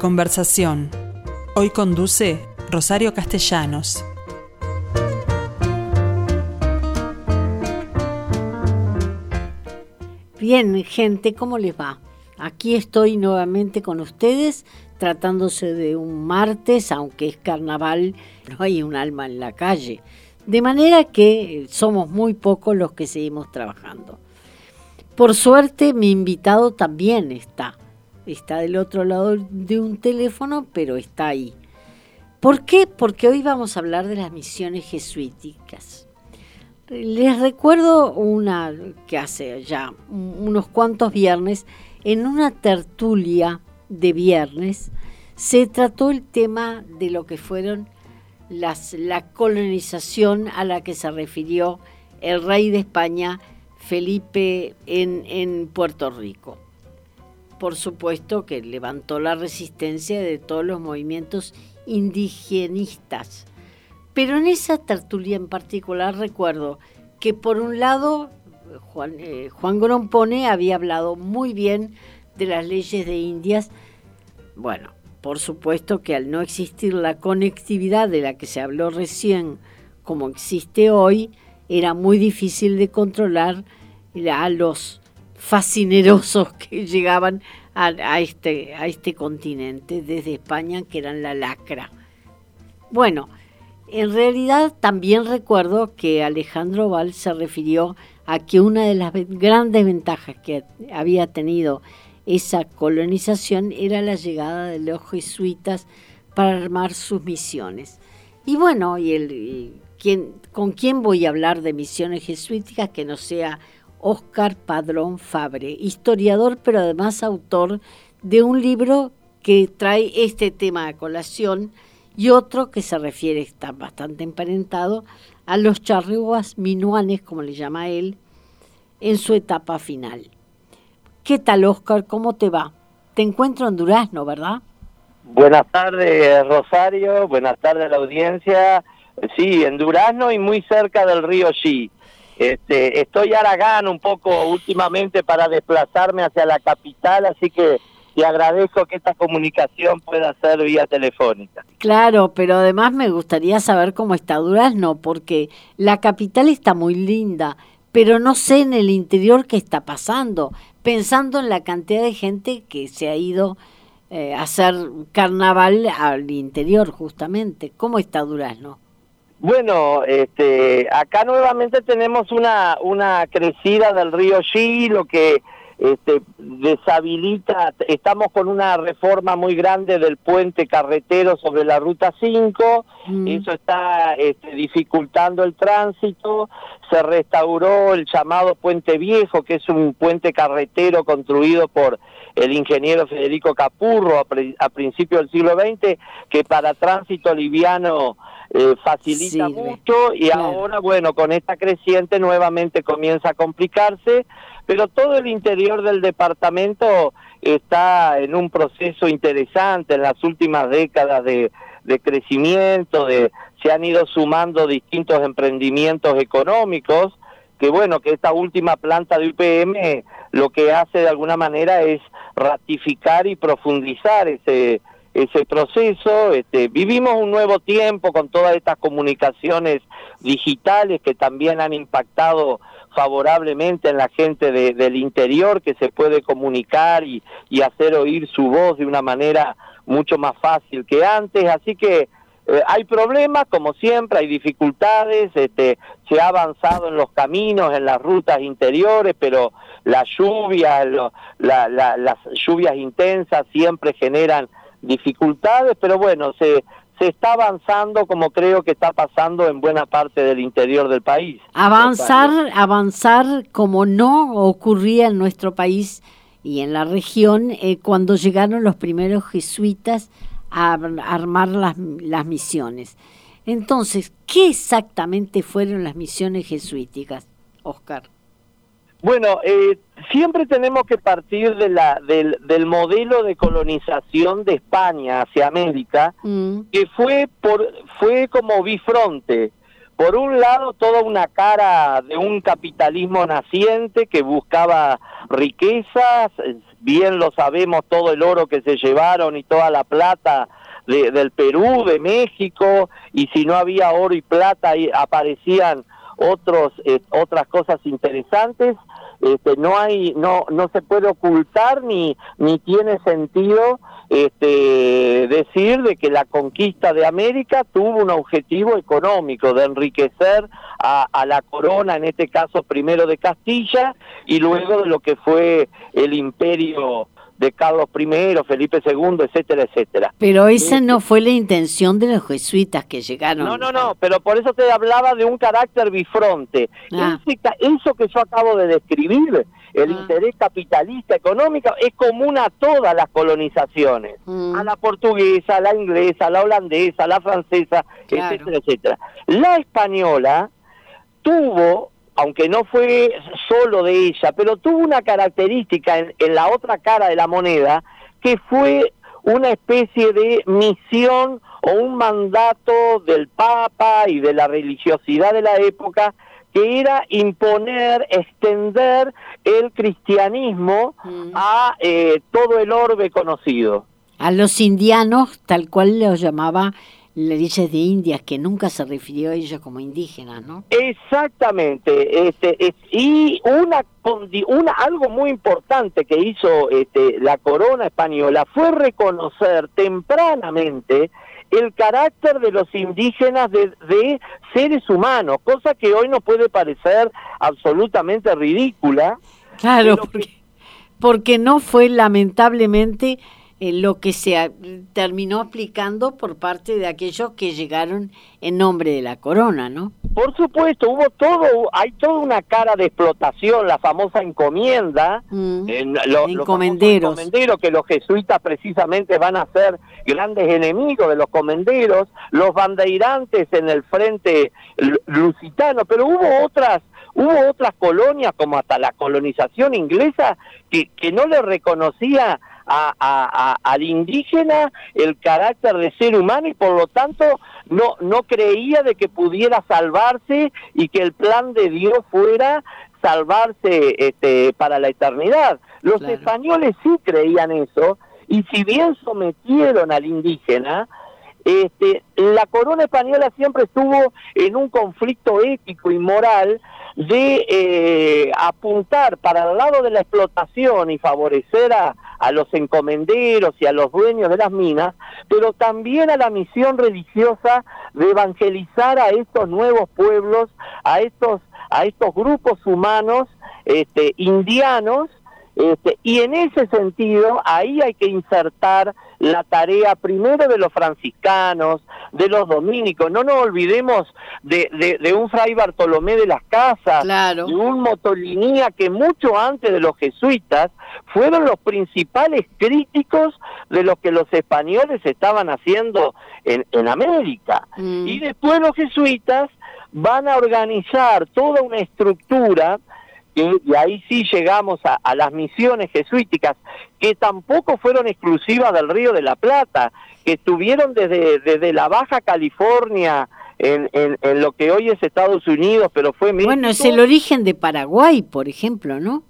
conversación. Hoy conduce Rosario Castellanos. Bien, gente, ¿cómo les va? Aquí estoy nuevamente con ustedes, tratándose de un martes, aunque es carnaval, no hay un alma en la calle. De manera que somos muy pocos los que seguimos trabajando. Por suerte, mi invitado también está. Está del otro lado de un teléfono, pero está ahí. ¿Por qué? Porque hoy vamos a hablar de las misiones jesuíticas. Les recuerdo una que hace ya unos cuantos viernes, en una tertulia de viernes, se trató el tema de lo que fueron las, la colonización a la que se refirió el rey de España, Felipe, en, en Puerto Rico. Por supuesto que levantó la resistencia de todos los movimientos indigenistas pero en esa tertulia en particular recuerdo que por un lado Juan, eh, Grompone había hablado muy bien de las leyes de Indias. Bueno, por supuesto que al no existir la conectividad de la que se habló recién como existe hoy, era muy difícil de controlar a los fascinerosos que llegaban a, este, a este continente desde España, que eran la lacra. Bueno, en realidad también recuerdo que Alejandro Val se refirió a que una de las grandes ventajas que había tenido esa colonización era la llegada de los jesuitas para armar sus misiones. Y bueno, y el, ¿con quién voy a hablar de misiones jesuíticas que no sea Óscar Padrón Fabre, historiador pero además autor de un libro que trae este tema a colación, y otro que se refiere, está bastante emparentado, a los charruas minuanes, como le llama él, en su etapa final. ¿Qué tal, Oscar? ¿Cómo te va? Te encuentro en Durazno, ¿verdad? Buenas tardes, Rosario. Buenas tardes a la audiencia. Sí, en Durazno y muy cerca del río Xi. Este, estoy Aragán un poco últimamente para desplazarme hacia la capital, así que te agradezco que esta comunicación pueda ser vía telefónica. Claro, pero además me gustaría saber cómo está Durazno, porque la capital está muy linda, pero no sé en el interior qué está pasando, pensando en la cantidad de gente que se ha ido eh, a hacer carnaval al interior justamente. ¿Cómo está Durazno? Bueno, este, acá nuevamente tenemos una, una crecida del río Xi, lo que este, deshabilita, estamos con una reforma muy grande del puente carretero sobre la ruta 5, mm. eso está este, dificultando el tránsito, se restauró el llamado puente viejo, que es un puente carretero construido por el ingeniero Federico Capurro a, principios del siglo XX, que para tránsito liviano eh, facilita mucho y ahora, bueno, con esta creciente nuevamente comienza a complicarse pero todo el interior del departamento está en un proceso interesante en las últimas décadas de, crecimiento, de, se han ido sumando distintos emprendimientos económicos, que bueno, que esta última planta de UPM lo que hace de alguna manera es ratificar y profundizar ese, ese proceso. Este, vivimos un nuevo tiempo con todas estas comunicaciones digitales que también han impactado favorablemente en la gente del interior que se puede comunicar y, y, hacer oír su voz de una manera mucho más fácil que antes. Así que eh, hay problemas, como siempre, hay dificultades, este, se ha avanzado en los caminos, en las rutas interiores, pero las lluvias, las lluvias intensas siempre generan dificultades, pero bueno, se, se está avanzando como creo que está pasando en buena parte del interior del país. Avanzar, avanzar como no ocurría en nuestro país y en la región eh, cuando llegaron los primeros jesuitas a armar las, las misiones. Entonces, ¿qué exactamente fueron las misiones jesuíticas, Oscar? Bueno, eh, siempre tenemos que partir de la, del, del, modelo de colonización de España hacia América, mm. que fue, por, fue como bifronte. por un lado, toda una cara de un capitalismo naciente que buscaba riquezas, bien lo sabemos, todo el oro que se llevaron y toda la plata del Perú, de México, y si no había oro y plata, aparecían otros, eh, otras cosas interesantes. Este, no hay, no, no se puede ocultar ni, ni tiene sentido este, decir de que la conquista de América tuvo un objetivo económico de enriquecer a, a, la corona, en este caso primero de Castilla y luego de lo que fue el imperio de Carlos I, Felipe II, etcétera, etcétera. Pero esa no fue la intención de los jesuitas que llegaron. No, no, no, pero por eso te hablaba de un carácter bifronte. Ah. eso que yo acabo de describir, el ah. interés capitalista económico, es común a todas las colonizaciones, mm. a la portuguesa, a la inglesa, a la holandesa, a la francesa, etcétera, etcétera. La española tuvo aunque no fue solo de ella, pero tuvo una característica en, la otra cara de la moneda, que fue una especie de misión o un mandato del Papa y de la religiosidad de la época, que era imponer, extender el cristianismo mm. a eh, todo el orbe conocido. A los indianos, tal cual los llamaba le dices de Indias, que nunca se refirió a ellos como indígenas, ¿no? Exactamente. Este, y una, una algo muy importante que hizo este, la corona española fue reconocer tempranamente el carácter de los indígenas de, de seres humanos, cosa que hoy nos puede parecer absolutamente ridícula. Claro, porque, porque no fue lamentablemente eh, lo que se terminó aplicando por parte de aquellos que llegaron en nombre de la corona, ¿no? Por supuesto, hubo todo, hay toda una cara de explotación, la famosa encomienda, mm. en encomenderos. que los jesuitas precisamente van a ser grandes enemigos de los comenderos, los bandeirantes en el frente lusitano, pero hubo otras hubo otras colonias como hasta la colonización inglesa que, que no le reconocía a, al indígena el carácter de ser humano y por lo tanto no, no creía de que pudiera salvarse y que el plan de Dios fuera salvarse este, para la eternidad. Los españoles sí creían eso y si bien sometieron al indígena, este, la corona española siempre estuvo en un conflicto ético y moral de eh, apuntar para el lado de la explotación y favorecer a, a los encomenderos y a los dueños de las minas, pero también a la misión religiosa de evangelizar a estos nuevos pueblos, a estos, a estos grupos humanos este, indianos, este, y en ese sentido ahí hay que insertar la tarea primero de los franciscanos, de los dominicos. No nos olvidemos de, de, un fray Bartolomé de las Casas, de un Motolinía que mucho antes de los jesuitas fueron los principales críticos de lo que los españoles estaban haciendo en, en América. Mm. Y después los jesuitas van a organizar toda una estructura y, ahí sí llegamos a, las misiones jesuíticas, que tampoco fueron exclusivas del Río de la Plata, que estuvieron desde, desde la Baja California, en, en, lo que hoy es Estados Unidos, pero fue Bueno, es el origen de Paraguay, por ejemplo, ¿no?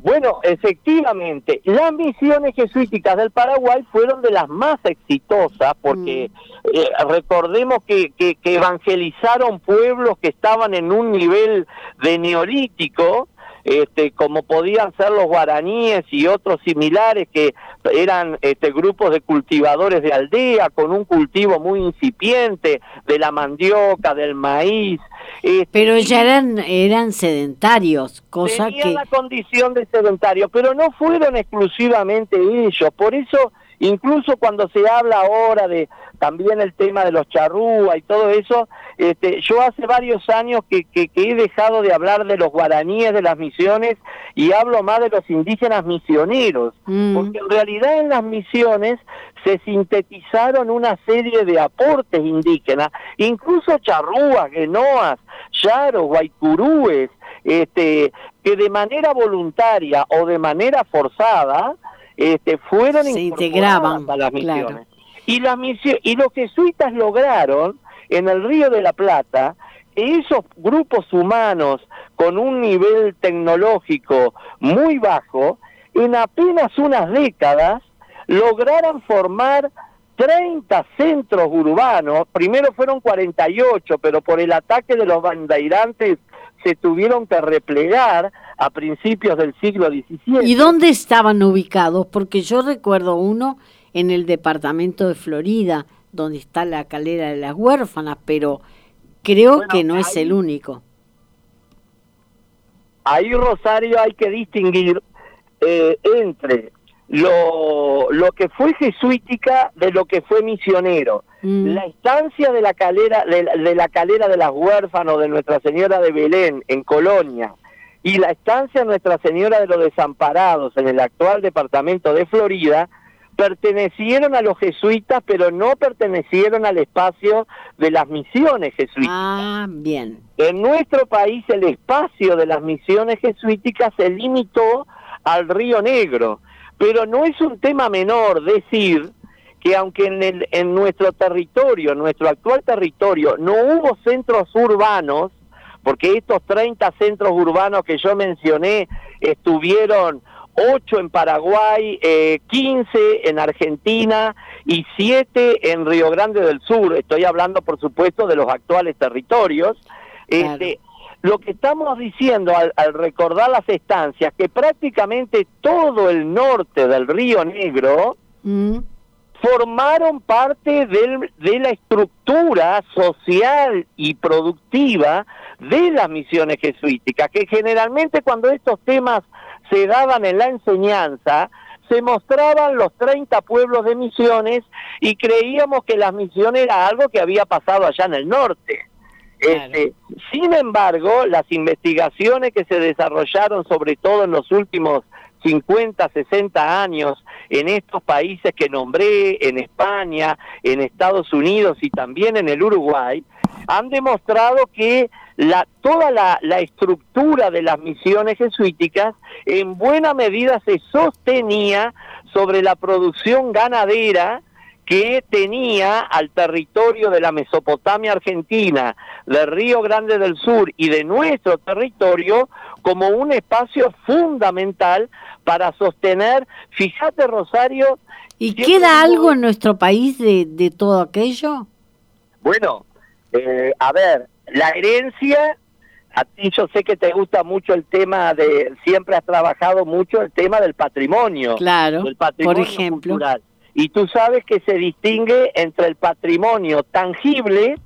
Bueno, efectivamente, las misiones jesuíticas del Paraguay fueron de las más exitosas porque mm. eh, recordemos que, que, que, evangelizaron pueblos que estaban en un nivel de neolítico este, como podían ser los guaraníes y otros similares que eran este, grupos de cultivadores de aldea con un cultivo muy incipiente de la mandioca, del maíz. Este, pero ya eran, eran sedentarios, cosa tenían la condición de sedentarios, pero no fueron exclusivamente ellos, por eso incluso cuando se habla ahora de también el tema de los charrúa y todo eso, este, yo hace varios años que, que, he dejado de hablar de los guaraníes de las misiones y hablo más de los indígenas misioneros, mm. porque en realidad en las misiones se sintetizaron una serie de aportes indígenas, incluso charrúas, genoas, yaros, guaycurúes, este, que de manera voluntaria o de manera forzada este, fueron se a las misiones. Y, la misión, y los jesuitas lograron en el Río de la Plata esos grupos humanos con un nivel tecnológico muy bajo, en apenas unas décadas lograran formar 30 centros urbanos, primero fueron 48, pero por el ataque de los bandeirantes se tuvieron que replegar a principios del siglo XVII. ¿Y dónde estaban ubicados? Porque yo recuerdo uno en el departamento de Florida, donde está la calera de las huérfanas, pero creo que no es el único. Ahí, Rosario, hay que distinguir eh, entre lo, lo que fue jesuítica de lo que fue misionero. Mm. La estancia de la calera de, la calera de las huérfanos de Nuestra Señora de Belén en Colonia y la estancia de Nuestra Señora de los Desamparados en el actual departamento de Florida pertenecieron a los jesuitas, pero no pertenecieron al espacio de las misiones jesuíticas. Ah, bien. En nuestro país el espacio de las misiones jesuíticas se limitó al Río Negro, pero no es un tema menor decir que aunque en, el, en nuestro territorio, en nuestro actual territorio, no hubo centros urbanos, porque estos 30 centros urbanos que yo mencioné estuvieron 8 en Paraguay, eh, 15 en Argentina y 7 en Río Grande del Sur. Estoy hablando, por supuesto, de los actuales territorios. Este, lo que estamos diciendo al, recordar las estancias, que prácticamente todo el norte del Río Negro mm. formaron parte de la estructura social y productiva de las misiones jesuíticas, que generalmente cuando estos temas se daban en la enseñanza, se mostraban los 30 pueblos de misiones y creíamos que las misiones era algo que había pasado allá en el norte. Este, sin embargo, las investigaciones que se desarrollaron, sobre todo en los últimos 50, 60 años, en estos países que nombré, en España, en Estados Unidos y también en el Uruguay, han demostrado que la, toda la, la estructura de las misiones jesuíticas en buena medida se sostenía sobre la producción ganadera que tenía al territorio de la Mesopotamia argentina, del Río Grande del Sur y de nuestro territorio como un espacio fundamental para sostener, fíjate Rosario... ¿Y queda algo en nuestro país de, de todo aquello? Bueno, eh, a ver, la herencia, a ti yo sé que te gusta mucho el tema de, siempre has trabajado mucho el tema del patrimonio. Claro, patrimonio por ejemplo. Cultural. Y tú sabes que se distingue entre el patrimonio tangible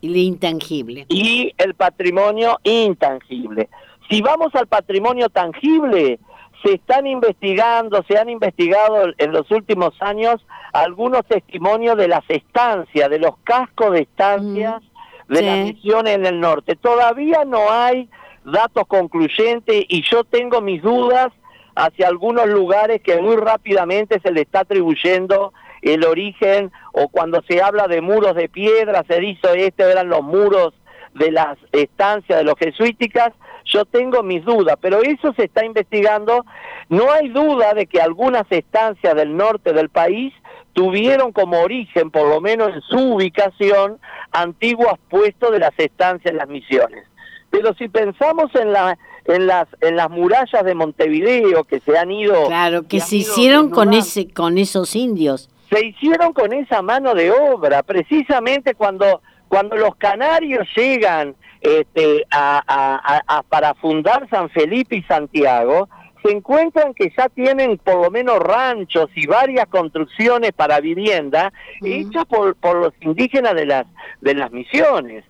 y el intangible. Y el patrimonio intangible. Si vamos al patrimonio tangible, se están investigando, se han investigado en los últimos años algunos testimonios de las estancias, de los cascos de estancias de las misiones en el norte. Todavía no hay datos concluyentes y yo tengo mis dudas hacia algunos lugares que muy rápidamente se le está atribuyendo el origen o cuando se habla de muros de piedra, se dice estos eran los muros de las estancias de los jesuíticas, yo tengo mis dudas, pero eso se está investigando. No hay duda de que algunas estancias del norte del país tuvieron como origen, por lo menos en su ubicación, antiguos puestos de las estancias en las misiones. Pero si pensamos en la en las en las murallas de Montevideo que se han ido claro que se hicieron con ese con esos indios. Se hicieron con esa mano de obra precisamente cuando cuando los canarios llegan este, a, para fundar San Felipe y Santiago se encuentran que ya tienen por lo menos ranchos y varias construcciones para vivienda hechas por, por los indígenas de las de las misiones.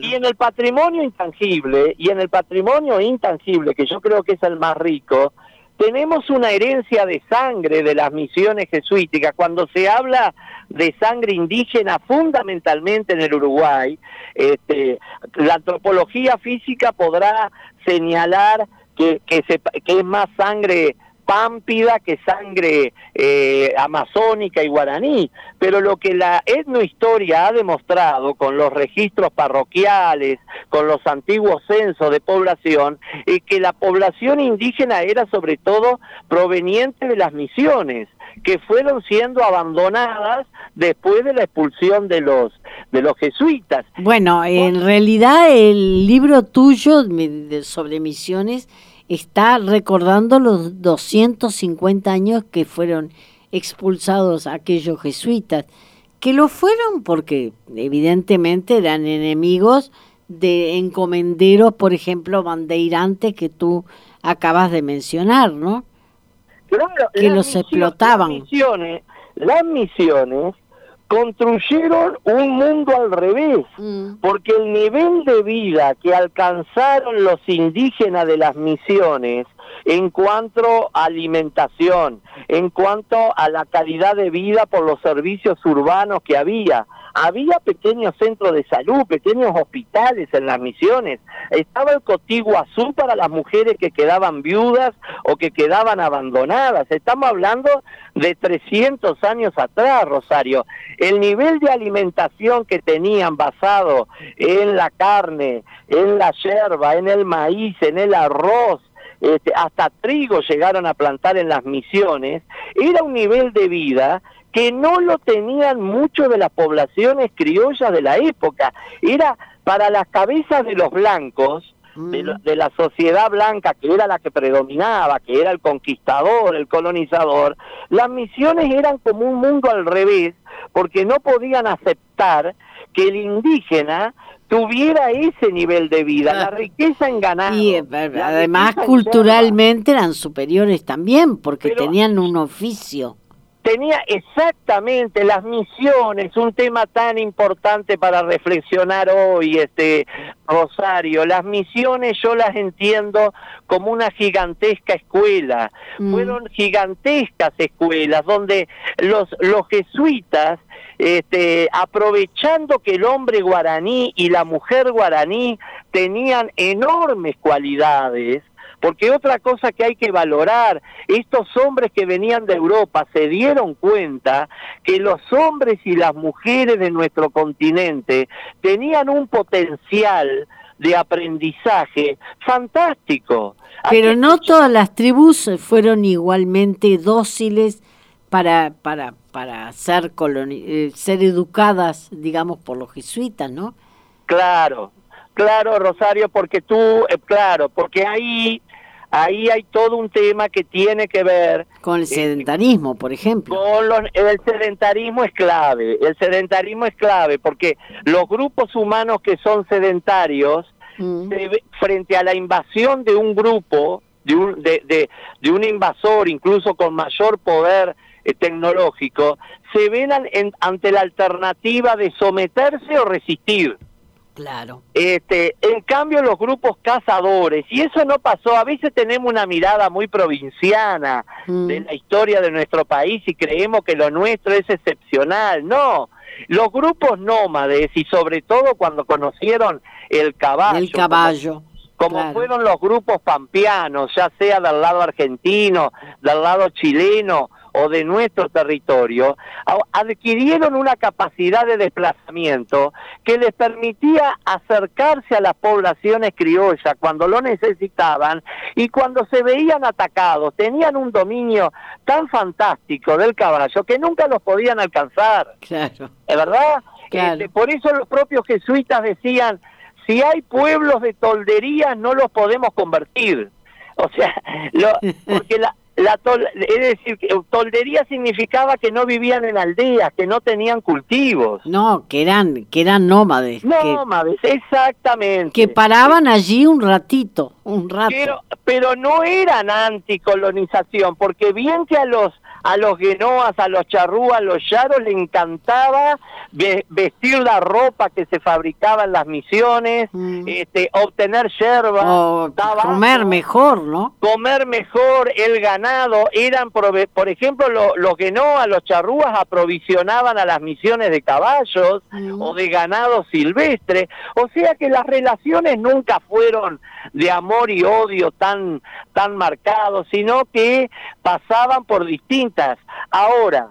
Y en el patrimonio intangible y en el patrimonio intangible, que yo creo que es el más rico, tenemos una herencia de sangre de las misiones jesuíticas. Cuando se habla de sangre indígena, fundamentalmente en el Uruguay, este, la antropología física podrá señalar que, que, se, que es más sangre pámpida que sangre eh, amazónica y guaraní. Pero lo que la etnohistoria ha demostrado con los registros parroquiales, con los antiguos censos de población, es que la población indígena era sobre todo proveniente de las misiones que fueron siendo abandonadas después de la expulsión de los de los jesuitas. Bueno, en realidad el libro tuyo sobre misiones está recordando los 250 años que fueron expulsados aquellos jesuitas, que lo fueron porque evidentemente eran enemigos de encomenderos, por ejemplo, bandeirantes que tú acabas de mencionar, ¿no? que los explotaban. Las misiones, las misiones construyeron un mundo al revés, mm. porque el nivel de vida que alcanzaron los indígenas de las misiones en cuanto a alimentación, en cuanto a la calidad de vida por los servicios urbanos que había, había pequeños centros de salud, pequeños hospitales en las misiones. Estaba el cotigo azul para las mujeres que quedaban viudas o que quedaban abandonadas. Estamos hablando de 300 años atrás, Rosario. El nivel de alimentación que tenían basado en la carne, en la yerba, en el maíz, en el arroz, este, hasta trigo llegaron a plantar en las misiones, era un nivel de vida que no lo tenían muchas de las poblaciones criollas de la época. Era para las cabezas de los blancos, de, de, la sociedad blanca que era la que predominaba, que era el conquistador, el colonizador, las misiones eran como un mundo al revés, porque no podían aceptar que el indígena tuviera ese nivel de vida, la riqueza en ganado. Y eh, además culturalmente eran superiores también, porque tenían un oficio tenía exactamente las misiones, un tema tan importante para reflexionar hoy, este Rosario. Las misiones yo las entiendo como una gigantesca escuela. Mm. Fueron gigantescas escuelas donde los, los jesuitas este, aprovechando que el hombre guaraní y la mujer guaraní tenían enormes cualidades, porque otra cosa que hay que valorar, estos hombres que venían de Europa se dieron cuenta que los hombres y las mujeres de nuestro continente tenían un potencial de aprendizaje fantástico. Pero no todas las tribus fueron igualmente dóciles para, para, para ser, eh, ser educadas, digamos, por los jesuitas, ¿no? Claro, claro, Rosario, porque tú, eh, claro, porque ahí ahí hay todo un tema que tiene que ver con el eh, sedentarismo, por ejemplo. Con el sedentarismo es clave, el sedentarismo es clave porque los grupos humanos que son sedentarios mm. frente a la invasión de un grupo, de un, de, de, un invasor, incluso con mayor poder eh, tecnológico, se ven ante la alternativa de someterse o resistir. Claro. Este, en cambio los grupos cazadores, y eso no pasó, a veces tenemos una mirada muy provinciana mm. de la historia de nuestro país y creemos que lo nuestro es excepcional, no. Los grupos nómades y sobre todo cuando conocieron el caballo. El caballo. Como, fueron los grupos pampeanos, ya sea del lado argentino, del lado chileno o de nuestro territorio, adquirieron una capacidad de desplazamiento que les permitía acercarse a las poblaciones criollas cuando lo necesitaban y cuando se veían atacados, tenían un dominio tan fantástico del caballo que nunca los podían alcanzar. Claro. ¿Es verdad? Este, por eso los propios jesuitas decían, si hay pueblos de toldería no los podemos convertir. O sea, lo, porque la, la es decir, toldería significaba que no vivían en aldeas, que no tenían cultivos. No, que eran, que eran nómades. Nómades, exactamente. Que paraban allí un ratito, un rato. Pero, pero no eran anticolonización, porque bien que a los a los genoas, a los charrúas, a los yaros, le encantaba vestir la ropa que se fabricaba en las misiones, mm. este, obtener yerba, comer mejor, ¿no? Comer mejor, el ganado, eran, por ejemplo, los genoas, los charrúas aprovisionaban a las misiones de caballos mm. o de ganado silvestre, o sea que las relaciones nunca fueron de amor y odio tan, tan marcados, sino que pasaban por distintas. Ahora,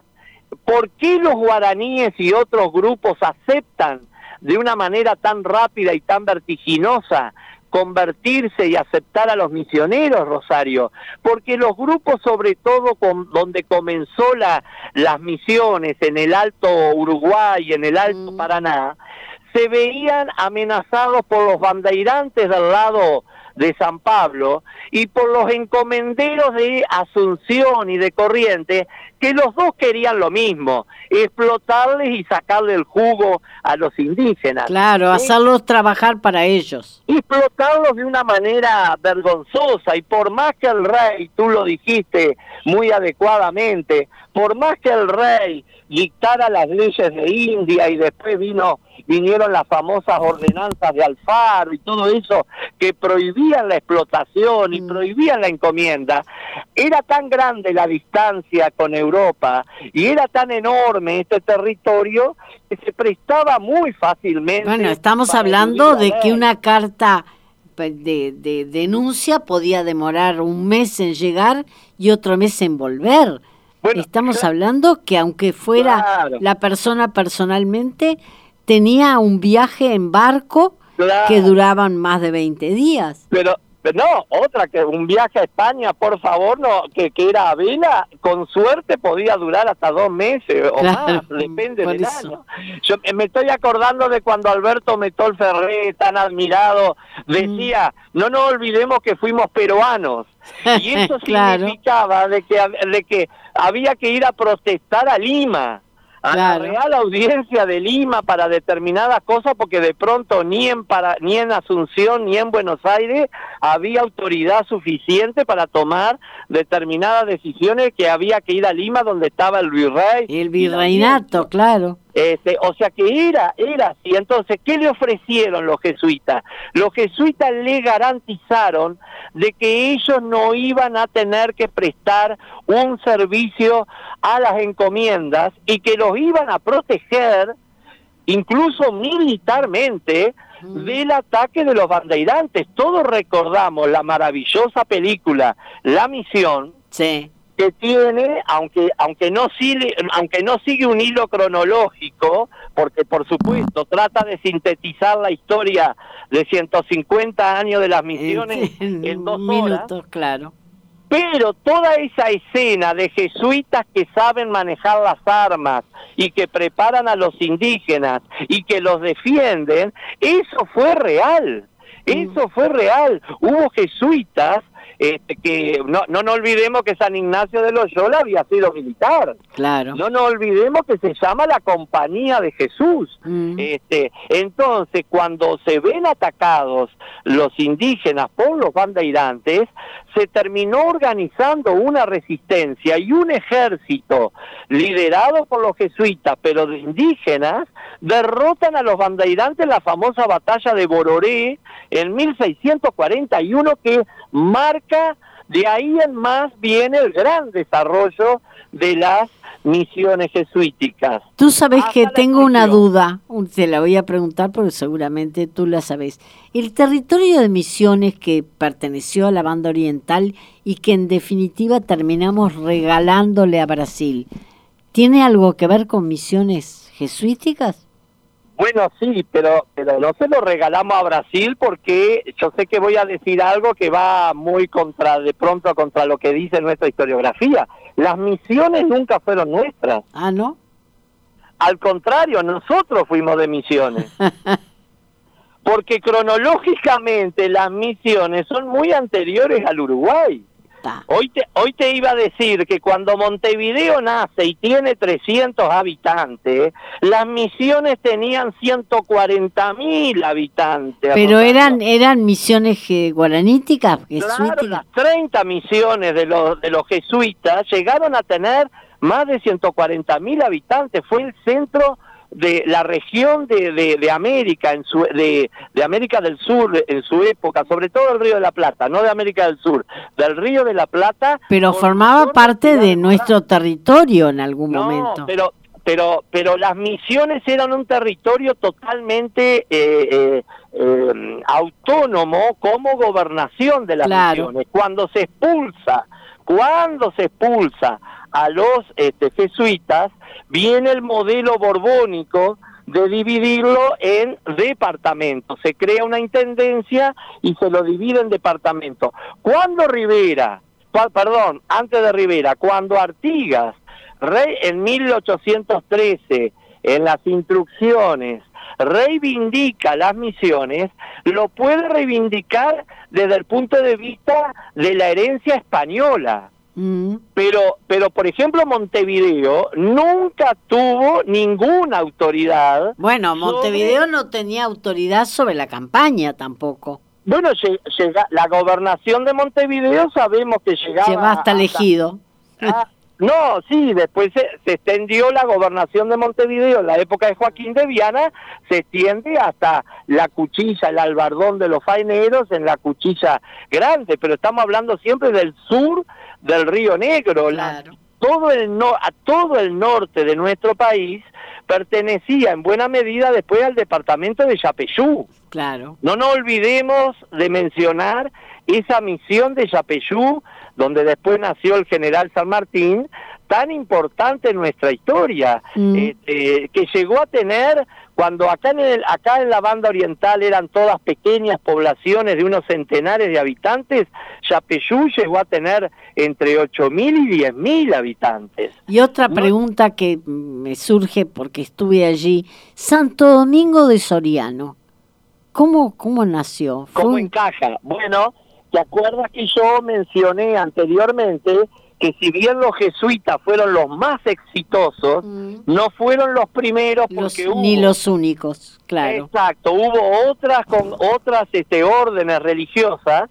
¿por qué los guaraníes y otros grupos aceptan de una manera tan rápida y tan vertiginosa convertirse y aceptar a los misioneros, Rosario, porque los grupos, sobre todo con, donde comenzó la, las misiones en el Alto Uruguay, en el Alto mm. Paraná, se veían amenazados por los bandeirantes del lado de San Pablo y por los encomenderos de Asunción y de Corrientes, que los dos querían lo mismo, explotarles y sacarle el jugo a los indígenas. Claro, hacerlos trabajar para ellos. Explotarlos de una manera vergonzosa y por más que el rey, tú lo dijiste muy adecuadamente, por más que el rey dictara las leyes de India y después vino vinieron las famosas ordenanzas de Alfaro y todo eso que prohibían la explotación y mm. prohibían la encomienda, era tan grande la distancia con Europa y era tan enorme este territorio que se prestaba muy fácilmente. Bueno, estamos hablando de que una carta pues, de, de, denuncia podía demorar un mes en llegar y otro mes en volver. Estamos hablando que aunque fuera la persona personalmente, tenía un viaje en barco que duraban más de 20 días. Pero no, otra que un viaje a España, por favor, no que, que era a vela, con suerte podía durar hasta dos meses o más, depende del año. Yo me estoy acordando de cuando Alberto Metol Ferré, tan admirado, decía, no nos olvidemos que fuimos peruanos. Y eso significaba de que, de que había que ir a protestar a Lima a la Real Audiencia de Lima para determinadas cosas porque de pronto ni en para ni en Asunción ni en Buenos Aires había autoridad suficiente para tomar determinadas decisiones que había que ir a Lima donde estaba el virrey. El virreinato claro este, o sea que era, era así. Entonces, ¿qué le ofrecieron los jesuitas? Los jesuitas le garantizaron de que ellos no iban a tener que prestar un servicio a las encomiendas y que los iban a proteger, incluso militarmente, del ataque de los bandeirantes. Todos recordamos la maravillosa película La Misión, sí que tiene, aunque aunque no sigue, aunque no sigue un hilo cronológico, porque por supuesto trata de sintetizar la historia de 150 años de las misiones en, dos minutos, claro. Pero toda esa escena de jesuitas que saben manejar las armas y que preparan a los indígenas y que los defienden, eso fue real. Eso fue real. Hubo jesuitas este, que no, no nos olvidemos que San Ignacio de Loyola había sido militar. Claro. No nos olvidemos que se llama la Compañía de Jesús. Mm. Este, entonces, cuando se ven atacados los indígenas por los bandeirantes, se terminó organizando una resistencia y un ejército liderado por los jesuitas, pero de indígenas, derrotan a los bandeirantes en la famosa batalla de Bororé en 1641 que marca de ahí en más viene el gran desarrollo de las misiones jesuíticas. Tú sabes que tengo una duda, te la voy a preguntar porque seguramente tú la sabes. El territorio de misiones que perteneció a la banda oriental y que en definitiva terminamos regalándole a Brasil, ¿tiene algo que ver con misiones jesuíticas? Bueno, sí, pero, pero no se lo regalamos a Brasil porque yo sé que voy a decir algo que va muy contra, de pronto contra lo que dice nuestra historiografía. Las misiones nunca fueron nuestras. Ah, ¿no? Al contrario, nosotros fuimos de misiones. porque cronológicamente las misiones son muy anteriores al Uruguay. Hoy te, hoy te iba a decir que cuando Montevideo nace y tiene 300 habitantes, las misiones tenían 140 mil habitantes. Pero eran eran misiones eh, guaraníticas, Claro, jesuíticas. las 30 misiones de los, de los jesuitas llegaron a tener más de 140 mil habitantes. Fue el centro de la región de, de, de América, en su, de, de América del Sur en su época, sobre todo el Río de la Plata, no de América del Sur, del Río de la Plata. Pero formaba parte de nuestro territorio en algún no, momento. pero pero pero las misiones eran un territorio totalmente eh, eh, eh, autónomo como gobernación de las Claro. misiones. Cuando se expulsa, cuando se expulsa a los este, jesuitas, viene el modelo borbónico de dividirlo en departamentos. Se crea una intendencia y se lo divide en departamentos. Cuando Rivera, perdón, antes de Rivera, cuando Artigas, rey en 1813, en las instrucciones, reivindica las misiones, lo puede reivindicar desde el punto de vista de la herencia española. Mm, Pero, pero por ejemplo, Montevideo nunca tuvo ninguna autoridad. Bueno, sobre- Montevideo no tenía autoridad sobre la campaña tampoco. Bueno, llega, la gobernación de Montevideo sabemos que llegaba Lleva hasta el ejido. No, sí, después se, se extendió la gobernación de Montevideo en la época de Joaquín de Viana, se extiende hasta la cuchilla, el albardón de los faineros en la cuchilla grande, pero estamos hablando siempre del sur del Río Negro. La- Claro. todo el no, a todo el norte de nuestro país pertenecía en buena medida después al departamento de Yapeyú. Claro. No nos olvidemos de mencionar esa misión de Yapeyú, donde después nació el general San Martín, tan importante en nuestra historia, Mm. este, que llegó a tener, cuando acá en, el- acá en la banda oriental eran todas pequeñas poblaciones de unos centenares de habitantes, Yapeyú llegó a tener entre 8.000 y 10.000 habitantes. Y otra No- pregunta que me surge porque estuve allí, Santo Domingo de Soriano, ¿cómo, cómo nació? ¿Cómo un- encaja? Bueno, ¿te acuerdas que yo mencioné anteriormente que si bien los jesuitas fueron los más exitosos, Mm. no fueron los primeros los- porque hubo... ni los únicos, claro. Exacto, hubo otras con otras este, órdenes religiosas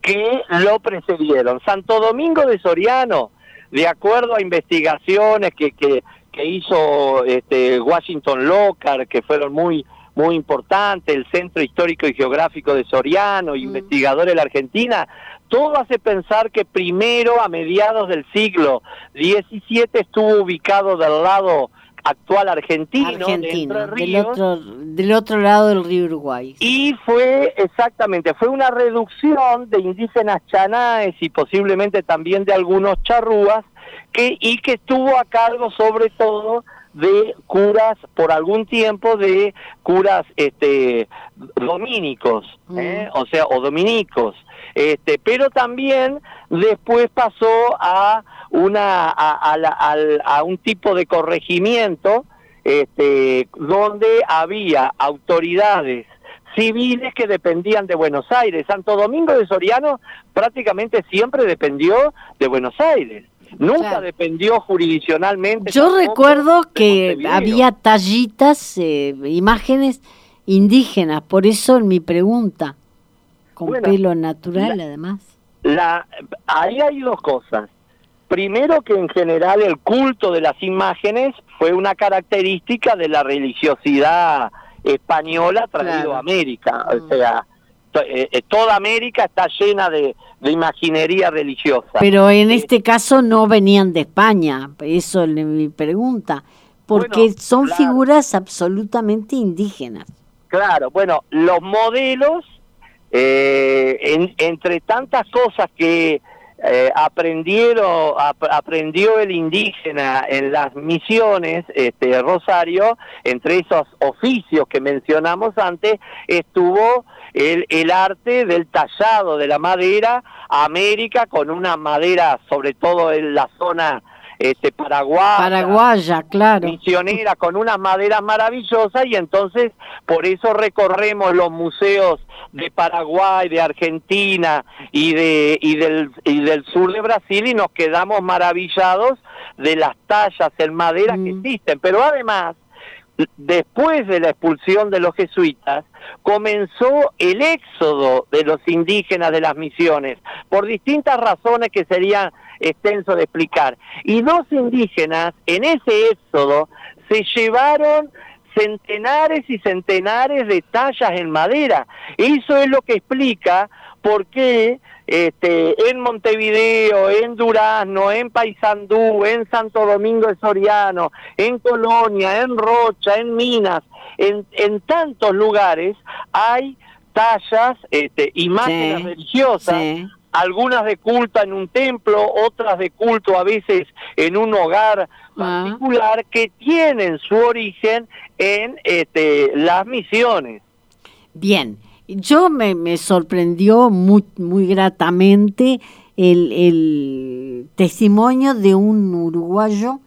que lo precedieron. Santo Domingo de Soriano, de acuerdo a investigaciones que, que, que hizo este, Washington Lockhart, que fueron muy muy importantes, el Centro Histórico y Geográfico de Soriano, investigadores de la Argentina, todo hace pensar que primero, a mediados del siglo XVII, estuvo ubicado del lado actual argentino, de del otro, del otro lado del río Uruguay. y fue exactamente, fue una reducción de indígenas chanaes y posiblemente también de algunos charrúas, que, y que estuvo a cargo sobre todo de curas por algún tiempo de curas este dominicos Mm. ¿eh? o sea o dominicos este pero también después pasó a una a, a la- al- a un tipo de corregimiento este donde había autoridades civiles que dependían de Buenos Aires. Santo Domingo de Soriano prácticamente siempre dependió de Buenos Aires. Nunca Claro. dependió jurisdiccionalmente. Yo recuerdo que había tallitas, eh, imágenes indígenas, por eso en mi pregunta, con Bueno, pelo natural la- además. La, ahí hay dos cosas. Primero que en general el culto de las imágenes fue una característica de la religiosidad española traído Claro. a América. Mm. O sea, to- eh, eh, toda América está llena de, de imaginería religiosa. Pero en este caso no venían de España, eso es mi pregunta, porque Bueno, son claro. figuras absolutamente indígenas. Claro, bueno, los modelos, eh, en- entre tantas cosas que eh, aprendieron, ap- aprendió el indígena en las misiones, este, Rosario, entre esos oficios que mencionamos antes, estuvo el, el arte del tallado de la madera América con una madera, sobre todo en la zona este, paraguaya, paraguaya, claro. misionera, con unas maderas maravillosas y entonces por eso recorremos los museos de Paraguay, de Argentina y, de, y, del, y del sur de Brasil y nos quedamos maravillados de las tallas en madera que Mm. existen. Pero además, después de la expulsión de los jesuitas, comenzó el éxodo de los indígenas de las misiones, por distintas razones que serían extenso de explicar. Y dos indígenas en ese éxodo se llevaron centenares y centenares de tallas en madera. Eso es lo que explica por qué este, en Montevideo, en Durazno, en Paysandú, en Santo Domingo de Soriano, en Colonia, en Rocha, en Minas, en, en tantos lugares hay tallas, este, imágenes Sí, religiosas, sí. algunas de culto en un templo, otras de culto a veces en un hogar Ah. particular que tienen su origen en este, las misiones. Bien, yo me, me sorprendió muy, muy gratamente el, el testimonio de un uruguayo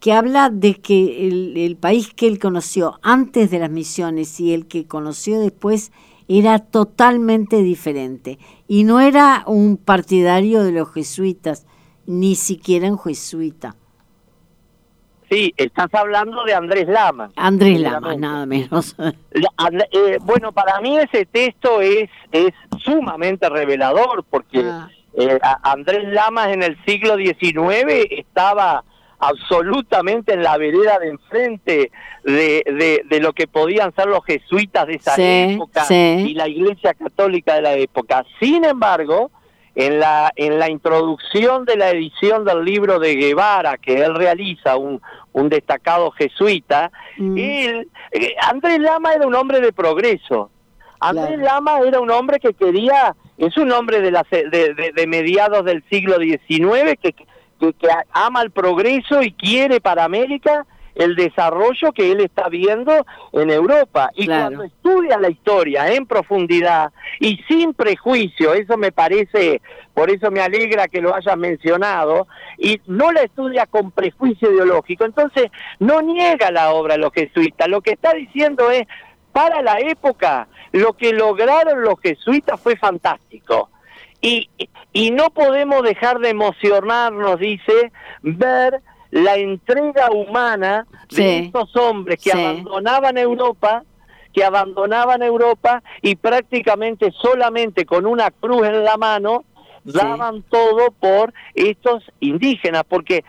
que habla de que el, el país que él conoció antes de las misiones y el que conoció después era totalmente diferente. Y no era un partidario de los jesuitas, ni siquiera un jesuita. Sí, estás hablando de Andrés Lama. Andrés Lama, nada menos. La- And- eh, bueno, para mí ese texto es, es sumamente revelador porque Ah. eh, Andrés Lamas en el siglo XIX estaba absolutamente en la vereda de enfrente de, de, de lo que podían ser los jesuitas de esa Sí, época sí. y la iglesia católica de la época. Sin embargo, en la, en la introducción de la edición del libro de Guevara, que él realiza, un, un destacado jesuita, Mm. él, eh, Andrés Lama era un hombre de progreso. Andrés Claro. Lama era un hombre que quería, es un hombre de, la, de, de- de mediados del siglo XIX que, que, que ama el progreso y quiere para América el desarrollo que él está viendo en Europa. Y Claro. cuando estudia la historia en profundidad y sin prejuicio, eso me parece, por eso me alegra que lo hayas mencionado, y no la estudia con prejuicio ideológico, entonces no niega la obra de los jesuitas, lo que está diciendo es, para la época, lo que lograron los jesuitas fue fantástico. Y, y no podemos dejar de emocionarnos, dice, ver la entrega humana de estos hombres que sí. abandonaban Europa, que abandonaban Europa y prácticamente solamente con una cruz en la mano Sí. daban todo por estos indígenas, porque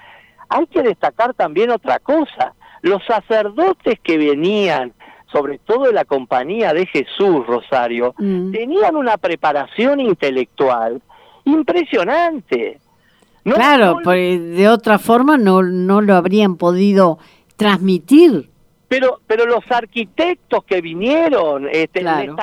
hay que destacar también otra cosa, los sacerdotes que venían, sobre todo de la compañía de Jesús, Rosario, Mm. tenían una preparación intelectual impresionante. No- claro, no- porque de otra forma no, no lo habrían podido transmitir. pero pero los arquitectos que vinieron este Claro.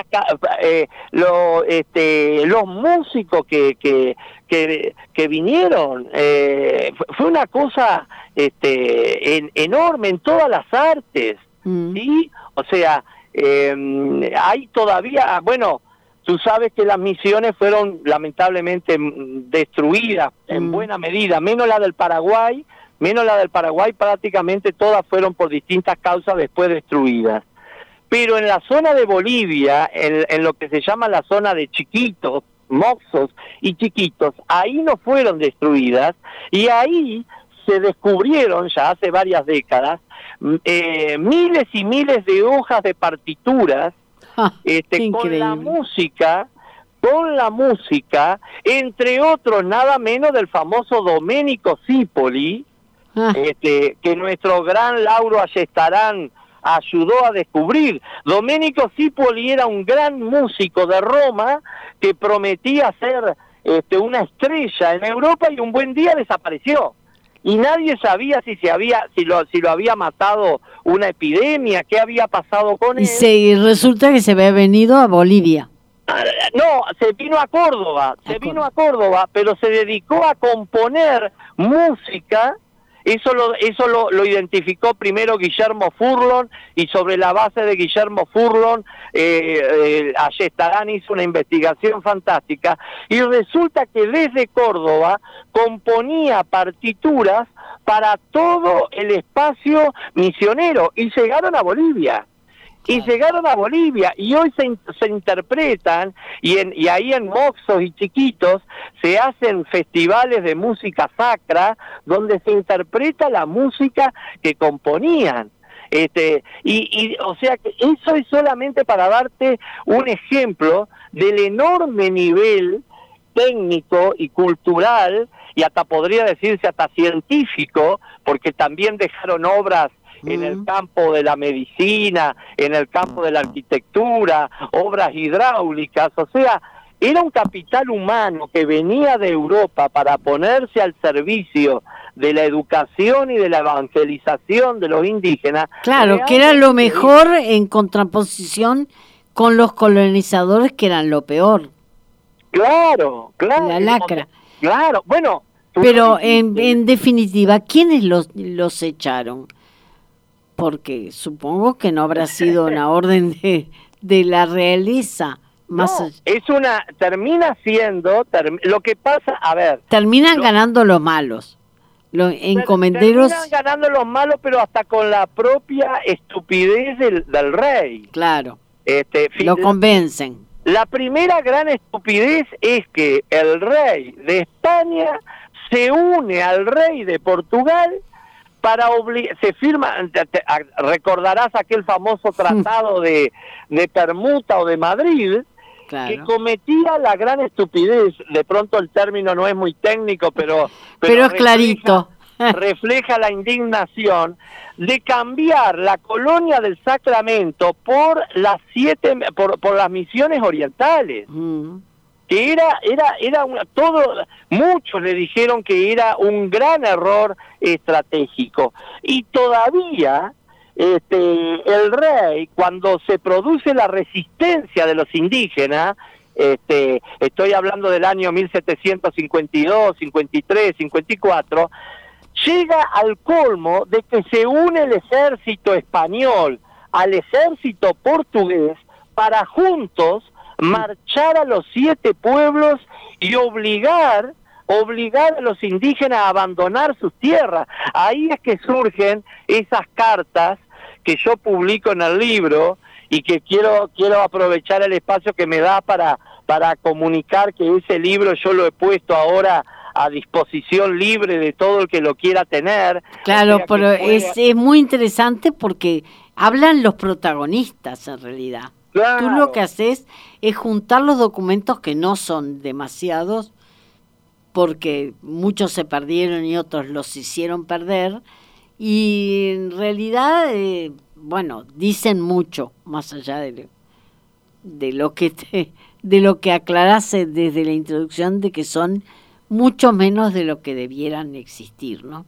eh, lo- este, los músicos que que, que, que vinieron eh, fue- fue una cosa este en- enorme en todas las artes Mm. sí o sea eh, hay todavía bueno tú sabes que las misiones fueron lamentablemente mm, destruidas en Mm. buena medida menos la del Paraguay menos la del Paraguay, prácticamente todas fueron por distintas causas después destruidas. Pero en la zona de Bolivia, en, en lo que se llama la zona de chiquitos, moxos y chiquitos, ahí no fueron destruidas y ahí se descubrieron ya hace varias décadas mm, eh, miles y miles de hojas de partituras este, con la música, con la música, entre otros nada menos del famoso Domenico Cipoli, Ah, este, que nuestro gran Lauro Ayestarán ayudó a descubrir. Domenico Cipoli era un gran músico de Roma que prometía ser este, una estrella en Europa y un buen día desapareció. Y nadie sabía si se había, si lo, si lo había matado una epidemia, qué había pasado con y él. se, y resulta que se había venido a Bolivia. No, se vino a Córdoba, se vino a Córdoba, pero se dedicó a componer música Eso lo, eso lo, lo, identificó primero Guillermo Furlon y sobre la base de Guillermo Furlon, eh, eh, Ayestarán hizo una investigación fantástica y resulta que desde Córdoba componía partituras para todo el espacio misionero y llegaron a Bolivia y llegaron a Bolivia y hoy se, se interpretan y, en, y ahí en Moxos y Chiquitos se hacen festivales de música sacra donde se interpreta la música que componían. Este, y, y o sea que eso es solamente para darte un ejemplo del enorme nivel técnico y cultural y hasta podría decirse hasta científico, porque también dejaron obras en el campo de la medicina, en el campo de la arquitectura, obras hidráulicas, o sea, era un capital humano que venía de Europa para ponerse al servicio de la educación y de la evangelización de los indígenas. Claro, que era lo mejor en contraposición con los colonizadores que eran lo peor. Claro, claro. La lacra. Claro, bueno. Pero en, en definitiva, ¿quiénes los, los echaron? Porque supongo que no habrá sido una orden de, de la realeza. Más no, es una, termina siendo, lo que pasa, a ver. Terminan lo, ganando los malos. Los encomenderos. Terminan ganando los malos, pero hasta con la propia estupidez del, del rey. Claro. Este, lo convencen. La primera gran estupidez es que el rey de España se une al rey de Portugal para se firma, te, te, recordarás aquel famoso tratado de, de Permuta o de Madrid, claro. que cometía la gran estupidez, de pronto el término no es muy técnico, pero... Pero, pero es refleja, clarito. refleja la indignación de cambiar la colonia del Sacramento por las siete, por, por las misiones orientales. Mm que era era era una, todo muchos le dijeron que era un gran error estratégico. Y todavía este el rey cuando se produce la resistencia de los indígenas este estoy hablando del año 1752, 53, 54 llega al colmo de que se une el ejército español al ejército portugués para juntos marchar a los siete pueblos y obligar obligar a los indígenas a abandonar sus tierras. Ahí es que surgen esas cartas que yo publico en el libro y que quiero quiero aprovechar el espacio que me da para para comunicar que ese libro yo lo he puesto ahora a disposición libre de todo el que lo quiera tener. Claro, o sea pero pueda... es, es muy interesante porque hablan los protagonistas en realidad. Claro. Tú lo que haces es juntar los documentos que no son demasiados, porque muchos se perdieron y otros los hicieron perder, y en realidad, eh, bueno, dicen mucho, más allá de, de lo que te, de lo que aclarase desde la introducción, de que son mucho menos de lo que debieran existir, ¿no?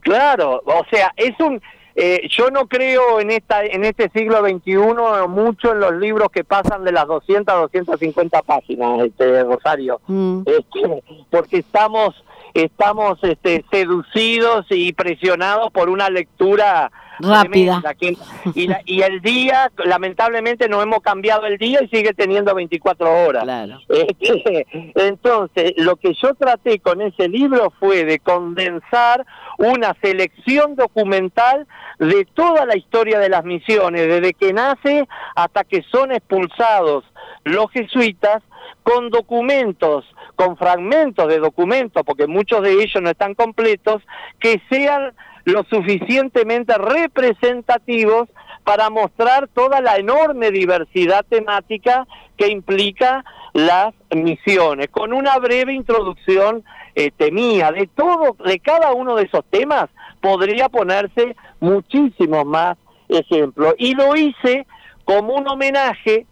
Claro, o sea, es un eh, yo no creo en esta en este siglo XXI mucho en los libros que pasan de las 200 a 250 páginas, este Rosario, mm. este, porque estamos estamos este, seducidos y presionados por una lectura rápida. Que, y, la, y, el día, lamentablemente, no hemos cambiado el día y sigue teniendo 24 horas. Claro. Entonces, lo que yo traté con ese libro fue de condensar una selección documental de toda la historia de las misiones, desde que nace hasta que son expulsados los jesuitas, con documentos, con fragmentos de documentos, porque muchos de ellos no están completos, que sean lo suficientemente representativos para mostrar toda la enorme diversidad temática que implica las misiones, con una breve introducción este, mía de todo, de cada uno de esos temas, podría ponerse muchísimos más ejemplos. Y lo hice como un homenaje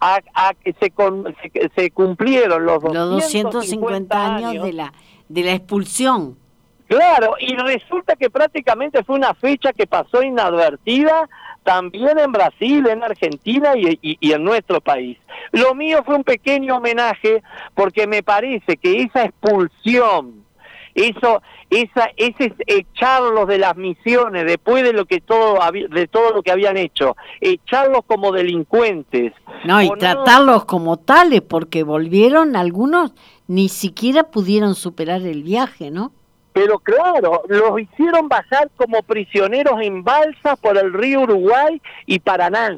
a, a que se, con, se, se, cumplieron los 250, los 250 años, años de la de la expulsión. Claro, y resulta que prácticamente fue una fecha que pasó inadvertida también en Brasil, en Argentina y, y, y, en nuestro país. Lo mío fue un pequeño homenaje porque me parece que esa expulsión eso, esa, ese echarlos de las misiones después de lo que todo, de todo lo que habían hecho, echarlos como delincuentes. No, y tratarlos como tales, porque volvieron algunos, ni siquiera pudieron superar el viaje, ¿no? Pero claro, los hicieron bajar como prisioneros en balsas por el río Uruguay y Paraná.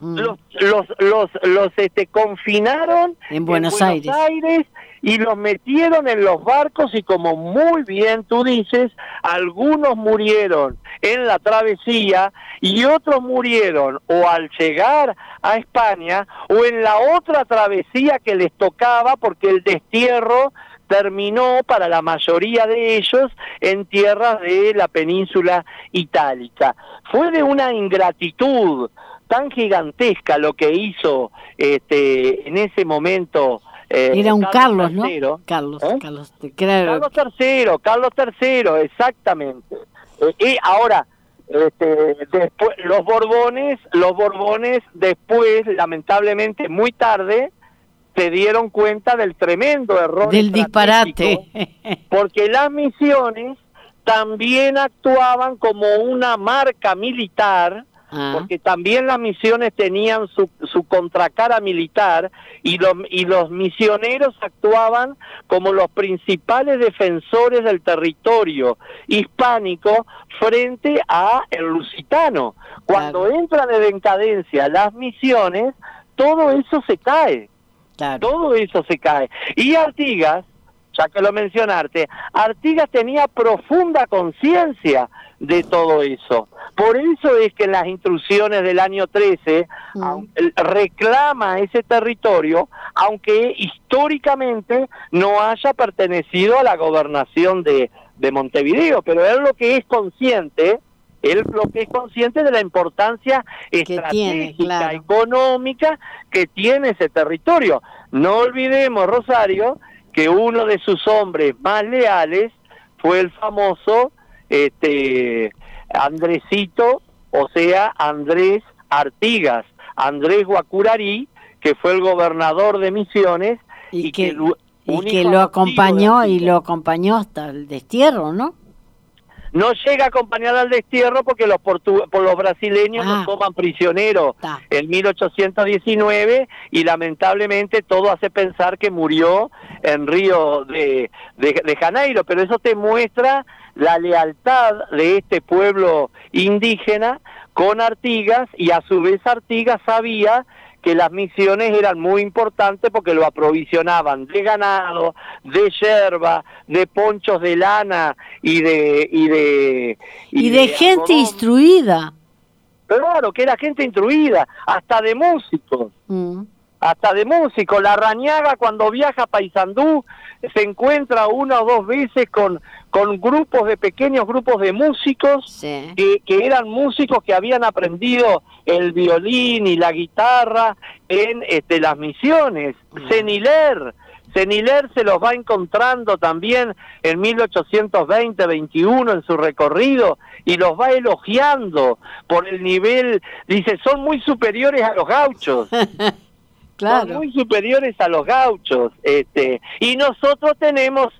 Mm. Los, los, los, los este, confinaron en Buenos, Aires. Aires y los metieron en los barcos y como muy bien tú dices, algunos murieron en la travesía y otros murieron o al llegar a España o en la otra travesía que les tocaba porque el destierro terminó para la mayoría de ellos en tierras de la península itálica. Fue de una ingratitud tan gigantesca lo que hizo este, en ese momento. Eh, Era un Carlos, ¿no? Carlos, ¿eh? Carlos, Carlos III, Carlos III, exactamente. Eh, y ahora, este, después, los Borbones, los Borbones después, lamentablemente, muy tarde, se dieron cuenta del tremendo error. Del disparate. Porque las misiones también actuaban como una marca militar, ah. porque también las misiones tenían su, su contracara militar y los, y los misioneros actuaban como los principales defensores del territorio hispánico frente a el lusitano. Cuando entran en decadencia las misiones, todo eso se cae. Todo eso se cae. Y Artigas, ya que lo mencionaste, Artigas tenía profunda conciencia de todo eso. Por eso es que en las instrucciones del año 13 mm. reclama ese territorio, aunque históricamente no haya pertenecido a la gobernación de, de Montevideo, pero él lo que es consciente él lo que es consciente de la importancia estratégica, económica que tiene ese territorio. No olvidemos, Rosario, que uno de sus hombres más leales fue el famoso este Andresito, o sea, Andrés Artigas, Andrés Guacurarí, que fue el gobernador de Misiones y, que, lo acompañó y lo acompañó hasta el destierro, ¿no? No llega a acompañar al destierro porque los, por los brasileños nos ah. toman prisioneros en 1819 y lamentablemente todo hace pensar que murió en Río de, de, Janeiro, pero eso te muestra la lealtad de este pueblo indígena con Artigas y a su vez Artigas sabía que las misiones eran muy importantes porque lo aprovisionaban de ganado, de yerba, de ponchos de lana y de y de y, de, gente instruida. Claro, que era gente instruida, hasta de músicos. Mm. Hasta de músicos. La Rañaga cuando viaja a Paysandú se encuentra una o dos veces con, con grupos de pequeños grupos de músicos que, eran músicos que habían aprendido el violín y la guitarra en este, las misiones. Seniler, Seniler se los va encontrando también en 1820-21 en su recorrido y los va elogiando por el nivel, dice, son muy superiores a los gauchos. son muy superiores a los gauchos. Este, y nosotros tenemos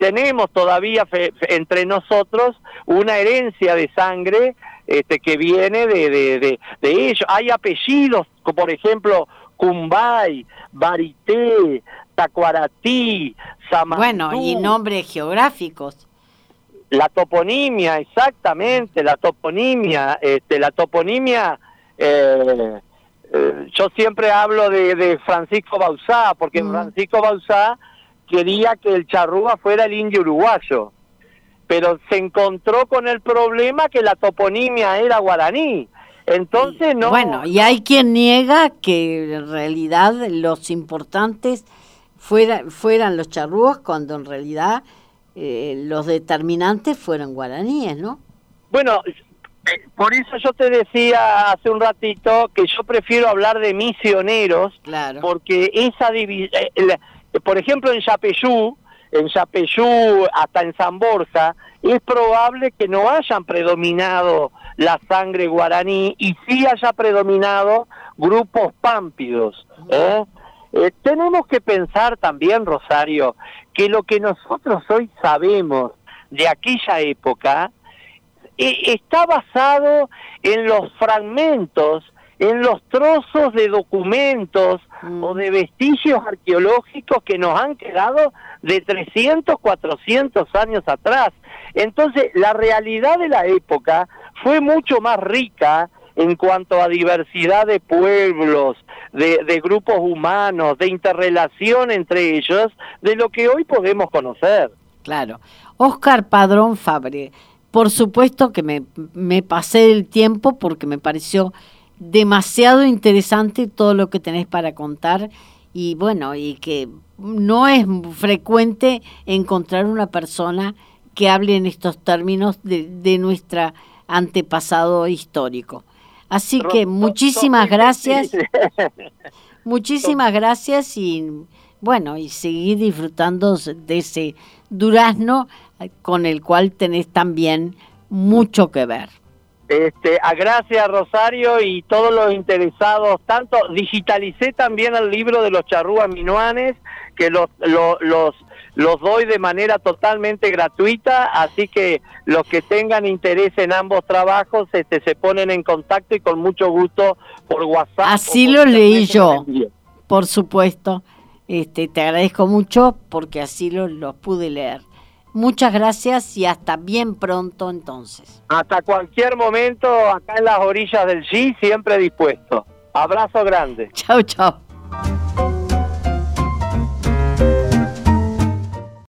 tenemos todavía entre nosotros una herencia de sangre este, que viene de, de, de, ellos. Hay apellidos, como por ejemplo Cumbay, Barité, Tacuaratí, Samantú. Bueno, y nombres geográficos. La toponimia, exactamente, la toponimia, este, la toponimia eh, eh, yo siempre hablo de, Francisco Bausá, porque Francisco Bausá quería que el charrúa fuera el indio uruguayo, pero se encontró con el problema que la toponimia era guaraní. Entonces no. Bueno, y hay quien niega que en realidad los importantes fuera, fueran los charrúas cuando en realidad eh, los determinantes fueron guaraníes, ¿no? Bueno, por eso yo te decía hace un ratito que yo prefiero hablar de misioneros, porque esa división, eh, por ejemplo en Yapeyú, en Yapeyú hasta en San Borja, es probable que no hayan predominado la sangre guaraní y sí haya predominado grupos pámpidos. ¿eh? Eh, tenemos que pensar también, Rosario, que lo que nosotros hoy sabemos de aquella época eh, está basado en los fragmentos, en los trozos de documentos o de vestigios arqueológicos que nos han quedado de 300, 400 años atrás. Entonces, la realidad de la época fue mucho más rica en cuanto a diversidad de pueblos, de, grupos humanos, de interrelación entre ellos, de lo que hoy podemos conocer. Claro. Oscar Padrón Fabre, por supuesto que me, me pasé el tiempo porque me pareció demasiado interesante todo lo que tenés para contar y bueno, y que no es frecuente encontrar una persona que hable en estos términos de, de nuestro antepasado histórico. Así que muchísimas gracias. Muchísimas gracias y bueno, y seguir disfrutando de ese durazno eh, con el cual tenés también mucho que ver. Este, a gracias Rosario y todos los interesados, tanto digitalicé también el libro de los charrúas minuanes, que los, los, los, doy de manera totalmente gratuita, así que los que tengan interés en ambos trabajos este, se ponen en contacto y con mucho gusto por WhatsApp. Así lo leí yo, por supuesto. Este, te agradezco mucho porque así lo, lo pude leer. Muchas gracias y hasta bien pronto entonces. Hasta cualquier momento, acá en las orillas del G, siempre dispuesto. Abrazo grande. Chao, chao.